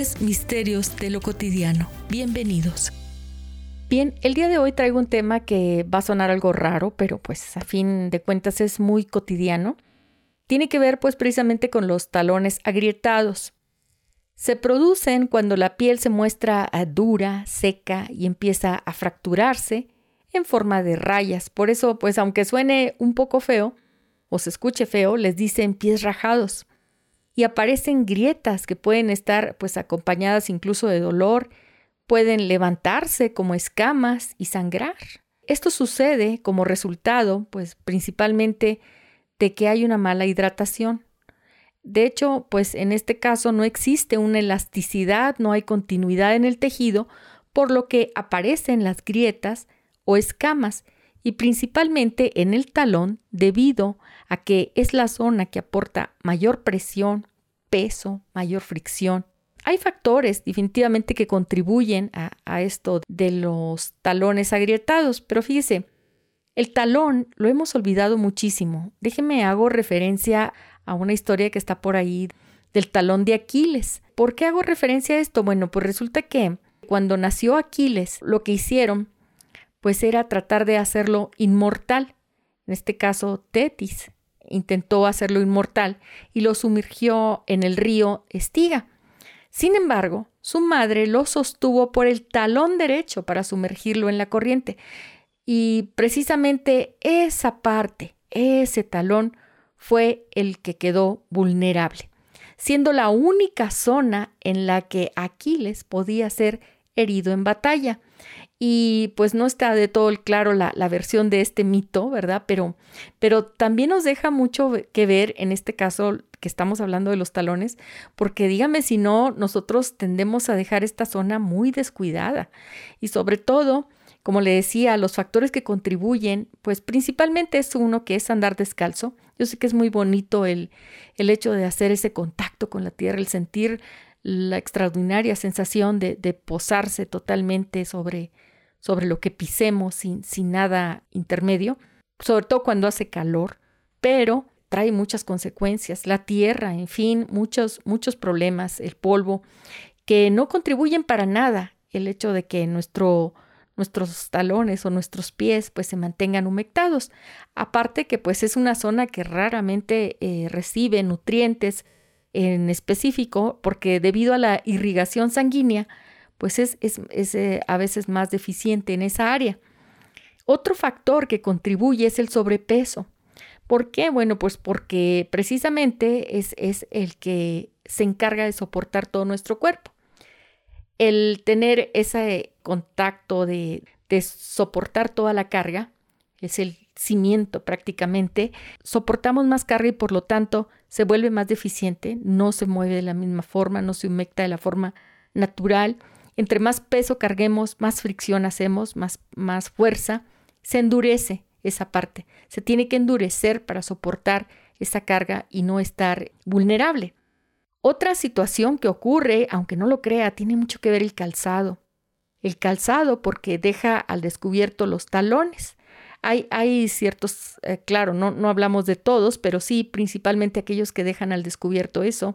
Misterios de lo Cotidiano. Bienvenidos. Bien, el día de hoy traigo un tema que va a sonar algo raro, pero pues a fin de cuentas es muy cotidiano. Tiene que ver pues precisamente con los talones agrietados. Se producen cuando la piel se muestra dura, seca y empieza a fracturarse en forma de rayas. Por eso, pues aunque suene un poco feo o se escuche feo, les dicen pies rajados aparecen grietas que pueden estar pues acompañadas incluso de dolor, pueden levantarse como escamas y sangrar. Esto sucede como resultado pues principalmente de que hay una mala hidratación. De hecho, pues en este caso no existe una elasticidad, no hay continuidad en el tejido, por lo que aparecen las grietas o escamas y principalmente en el talón debido a que es la zona que aporta mayor presión, peso, mayor fricción. Hay factores definitivamente que contribuyen a, esto de los talones agrietados, pero fíjese, el talón lo hemos olvidado muchísimo. Déjeme hago referencia a una historia que está por ahí del talón de Aquiles. ¿Por qué hago referencia a esto? Bueno, pues resulta que cuando nació Aquiles, lo que hicieron pues era tratar de hacerlo inmortal. En este caso, Tetis intentó hacerlo inmortal y lo sumergió en el río Estiga. Sin embargo, su madre lo sostuvo por el talón derecho para sumergirlo en la corriente. Y precisamente esa parte, ese talón, fue el que quedó vulnerable, siendo la única zona en la que Aquiles podía ser herido en batalla y pues no está de todo claro la, versión de este mito, ¿verdad? Pero, pero también nos deja mucho que ver en este caso que estamos hablando de los talones, porque dígame si no, nosotros tendemos a dejar esta zona muy descuidada y sobre todo, como le decía, los factores que contribuyen, pues principalmente es uno que es andar descalzo. Yo sé que es muy bonito el, el hecho de hacer ese contacto con la tierra, el sentir la extraordinaria sensación de, de posarse totalmente sobre, sobre lo que pisemos sin, sin nada intermedio, sobre todo cuando hace calor, pero trae muchas consecuencias, la tierra, en fin, muchos, muchos problemas, el polvo, que no contribuyen para nada el hecho de que nuestro, nuestros talones o nuestros pies pues se mantengan humectados. Aparte que pues es una zona que raramente eh, recibe nutrientes en específico porque debido a la irrigación sanguínea pues es, eh, a veces más deficiente en esa área. Otro factor que contribuye es el sobrepeso. ¿Por qué? Bueno, pues porque precisamente es, es el que se encarga de soportar todo nuestro cuerpo. El tener ese contacto de, de soportar toda la carga es el cimiento prácticamente, soportamos más carga y por lo tanto se vuelve más deficiente, no se mueve de la misma forma, no se humecta de la forma natural entre más peso carguemos, más fricción hacemos, más, más fuerza, se endurece esa parte. Se tiene que endurecer para soportar esa carga y no estar vulnerable. Otra situación que ocurre, aunque no lo crea, tiene mucho que ver el calzado. El calzado porque deja al descubierto los talones. Hay, hay ciertos, eh, claro, no, no hablamos de todos, pero sí principalmente aquellos que dejan al descubierto eso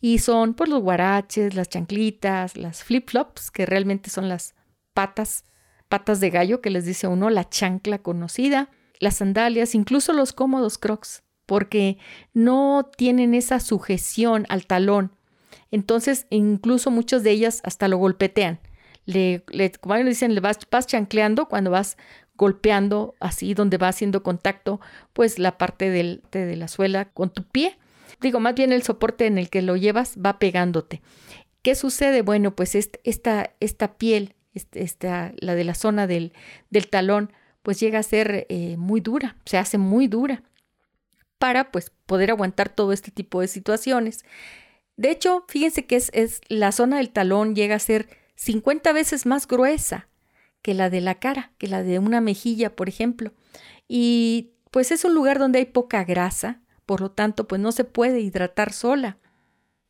y son pues los guaraches, las chanclitas, las flip-flops, que realmente son las patas, patas de gallo que les dice uno, la chancla conocida, las sandalias, incluso los cómodos crocs, porque no tienen esa sujeción al talón. Entonces, incluso muchas de ellas hasta lo golpetean. Le, como ellos dicen, le vas, vas chancleando cuando vas golpeando así, donde va haciendo contacto, pues la parte del, de la suela con tu pie digo, más bien el soporte en el que lo llevas va pegándote. ¿Qué sucede? Bueno, pues esta, esta piel, esta, la de la zona del, del talón, pues llega a ser eh, muy dura, se hace muy dura para pues poder aguantar todo este tipo de situaciones. De hecho, fíjense que es, es la zona del talón llega a ser 50 veces más gruesa que la de la cara, que la de una mejilla, por ejemplo. Y pues es un lugar donde hay poca grasa, por lo tanto, pues no se puede hidratar sola.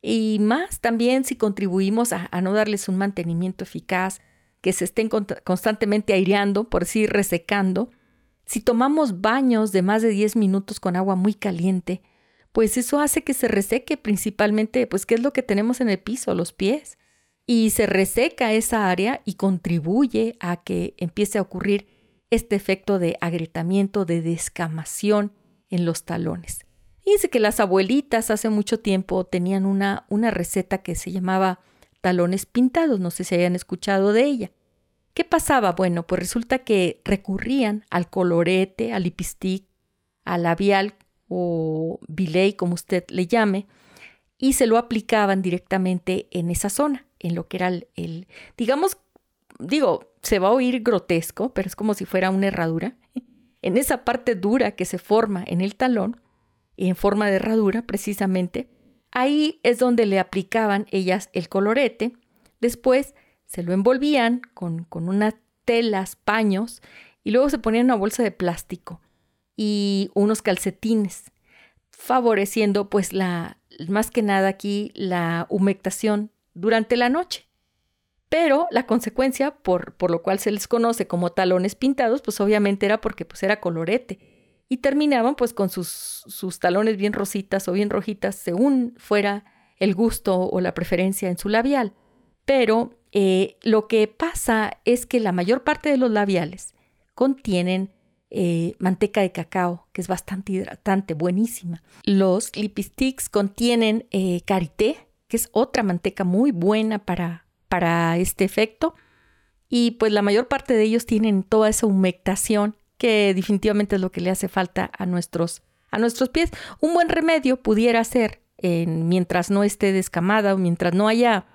Y más también si contribuimos a, no darles un mantenimiento eficaz, que se estén constantemente aireando, por decir resecando. Si tomamos baños de más de 10 minutos con agua muy caliente, pues eso hace que se reseque principalmente, pues qué es lo que tenemos en el piso, los pies. Y se reseca esa área y contribuye a que empiece a ocurrir este efecto de agrietamiento, de descamación en los talones. Dice que las abuelitas hace mucho tiempo tenían una, una receta que se llamaba talones pintados, no sé si hayan escuchado de ella. ¿Qué pasaba? Bueno, pues resulta que recurrían al colorete, al lipstick, al labial o billet, como usted le llame, y se lo aplicaban directamente en esa zona, en lo que era el digamos, digo, se va a oír grotesco, pero es como si fuera una herradura. En esa parte dura que se forma en el talón, en forma de herradura precisamente, ahí es donde le aplicaban ellas el colorete. Después se lo envolvían con, con unas telas, paños, y luego se ponían una bolsa de plástico y unos calcetines, favoreciendo pues la, más que nada aquí, la humectación durante la noche. Pero la consecuencia, por, por lo cual se les conoce como talones pintados, pues obviamente era porque pues era colorete y terminaban pues con sus, sus talones bien rositas o bien rojitas según fuera el gusto o la preferencia en su labial. Pero eh, lo que pasa es que la mayor parte de los labiales contienen eh, manteca de cacao, que es bastante hidratante, buenísima. Los lipsticks contienen eh, karité, que es otra manteca muy buena para, para este efecto. Y pues la mayor parte de ellos tienen toda esa humectación que definitivamente es lo que le hace falta a nuestros, a nuestros pies. Un buen remedio pudiera ser, mientras no esté descamada o mientras no haya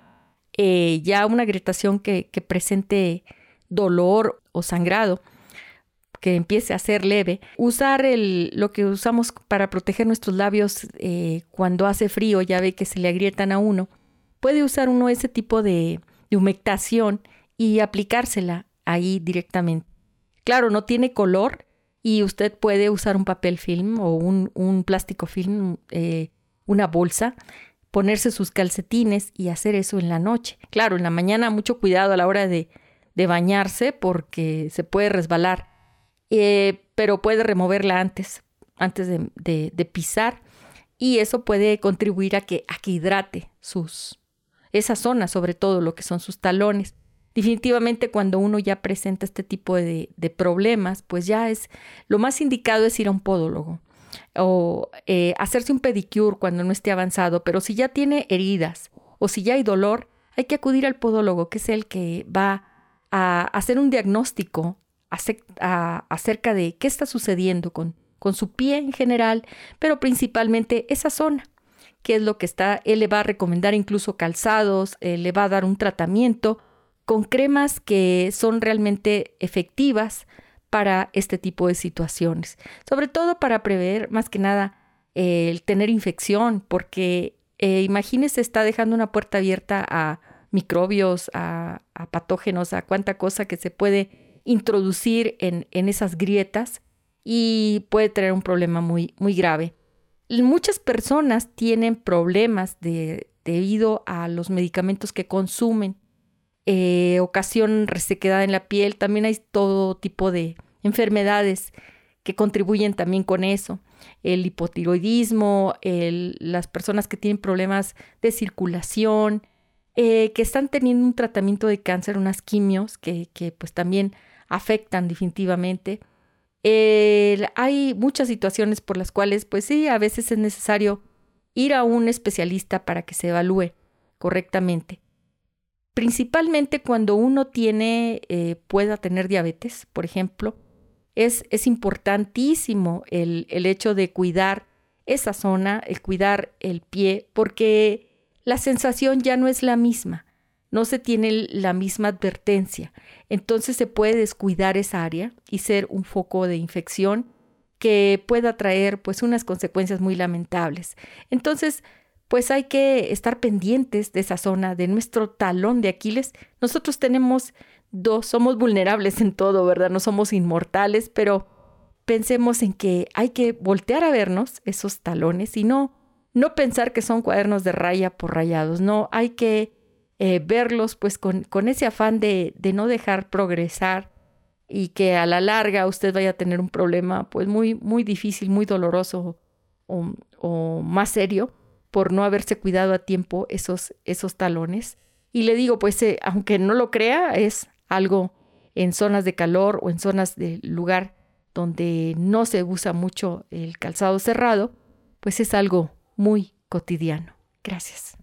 eh, ya una agrietación que, presente dolor o sangrado, que empiece a ser leve, usar el, lo que usamos para proteger nuestros labios eh, cuando hace frío, ya ve que se le agrietan a uno, puede usar uno ese tipo de, de humectación y aplicársela ahí directamente. Claro, no tiene color y usted puede usar un papel film o un, plástico film, eh, una bolsa, ponerse sus calcetines y hacer eso en la noche. Claro, en la mañana mucho cuidado a la hora de, bañarse porque se puede resbalar, eh, pero puede removerla antes, antes de, de, pisar y eso puede contribuir a que, a que hidrate sus, esa zona, sobre todo lo que son sus talones. Definitivamente cuando uno ya presenta este tipo de, problemas, pues ya es lo más indicado es ir a un podólogo o eh, hacerse un pedicure cuando no esté avanzado, pero si ya tiene heridas o si ya hay dolor, hay que acudir al podólogo, que es el que va a hacer un diagnóstico acerca de qué está sucediendo con, con su pie en general, pero principalmente esa zona qué es lo que está, él le va a recomendar incluso calzados, eh, le va a dar un tratamiento con cremas que son realmente efectivas para este tipo de situaciones, sobre todo para prever más que nada el tener infección, porque eh, imagínese está dejando una puerta abierta a microbios, a, patógenos, a cuánta cosa que se puede introducir en, en esas grietas y puede tener un problema muy, muy grave. Muchas personas tienen problemas de, debido a los medicamentos que consumen eh, ocasión resequedad en la piel, también hay todo tipo de enfermedades que contribuyen también con eso. El hipotiroidismo, las personas que tienen problemas de circulación, eh, que están teniendo un tratamiento de cáncer, unas quimios que, que pues también afectan definitivamente. hay muchas situaciones por las cuales pues sí, a veces es necesario ir a un especialista para que se evalúe correctamente principalmente cuando uno tiene, eh, pueda tener diabetes, por ejemplo, es, es importantísimo el, el, hecho de cuidar esa zona, el cuidar el pie, porque la sensación ya no es la misma, no se tiene la misma advertencia, entonces se puede descuidar esa área y ser un foco de infección que pueda traer pues unas consecuencias muy lamentables. Entonces, pues hay que estar pendientes de esa zona, de nuestro talón de Aquiles. Nosotros tenemos dos, somos vulnerables en todo, ¿verdad? No somos inmortales, pero pensemos en que hay que voltear a vernos esos talones y no, no pensar que son cuadernos de raya por rayados, no, hay que eh, verlos pues con, ese afán de, no dejar progresar y que a la larga usted vaya a tener un problema pues muy, muy difícil, muy doloroso o más serio por no haberse cuidado a tiempo esos, esos talones. Y le digo, pues eh, aunque no lo crea, es algo en zonas de calor o en zonas de lugar donde no se usa mucho el calzado cerrado, pues es algo muy cotidiano. Gracias.